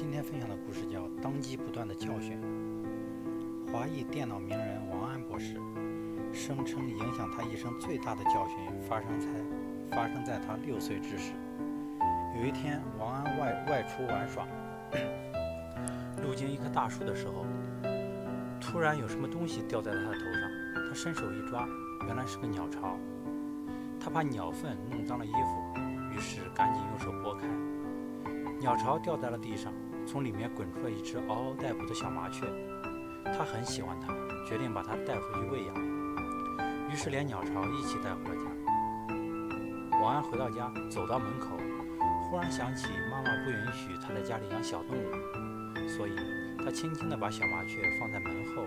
今天分享的故事叫《当机不断的教训》。华裔电脑名人王安博士声称，影响他一生最大的教训发生在发生在他六岁之时。有一天，王安外外出玩耍，路经一棵大树的时候，突然有什么东西掉在了他的头上。他伸手一抓，原来是个鸟巢。他怕鸟粪弄脏了衣服，于是赶紧用手拨开。鸟巢掉在了地上，从里面滚出了一只嗷嗷待哺的小麻雀。他很喜欢它，决定把它带回去喂养。于是连鸟巢一起带回了家。王安回到家，走到门口，忽然想起妈妈不允许他在家里养小动物，所以他轻轻地把小麻雀放在门后，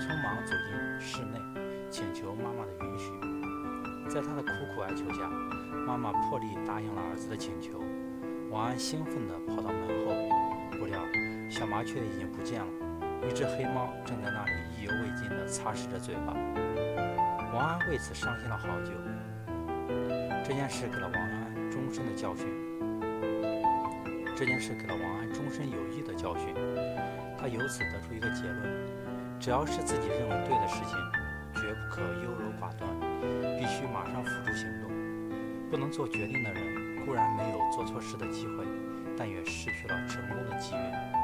匆忙走进室内，请求妈妈的允许。在他的苦苦哀求下，妈妈破例答应了儿子的请求。王安兴奋地跑到门后，小麻雀已经不见了，一只黑猫正在那里意犹未尽地擦拭着嘴巴。王安为此伤心了好久。这件事给了王安终身的教训。这件事给了王安终身有益的教训。他由此得出一个结论：只要是自己认为对的事情，绝不可优柔寡断，必须马上付诸行动。不能做决定的人。固然没有做错事的机会，但也失去了成功的机遇。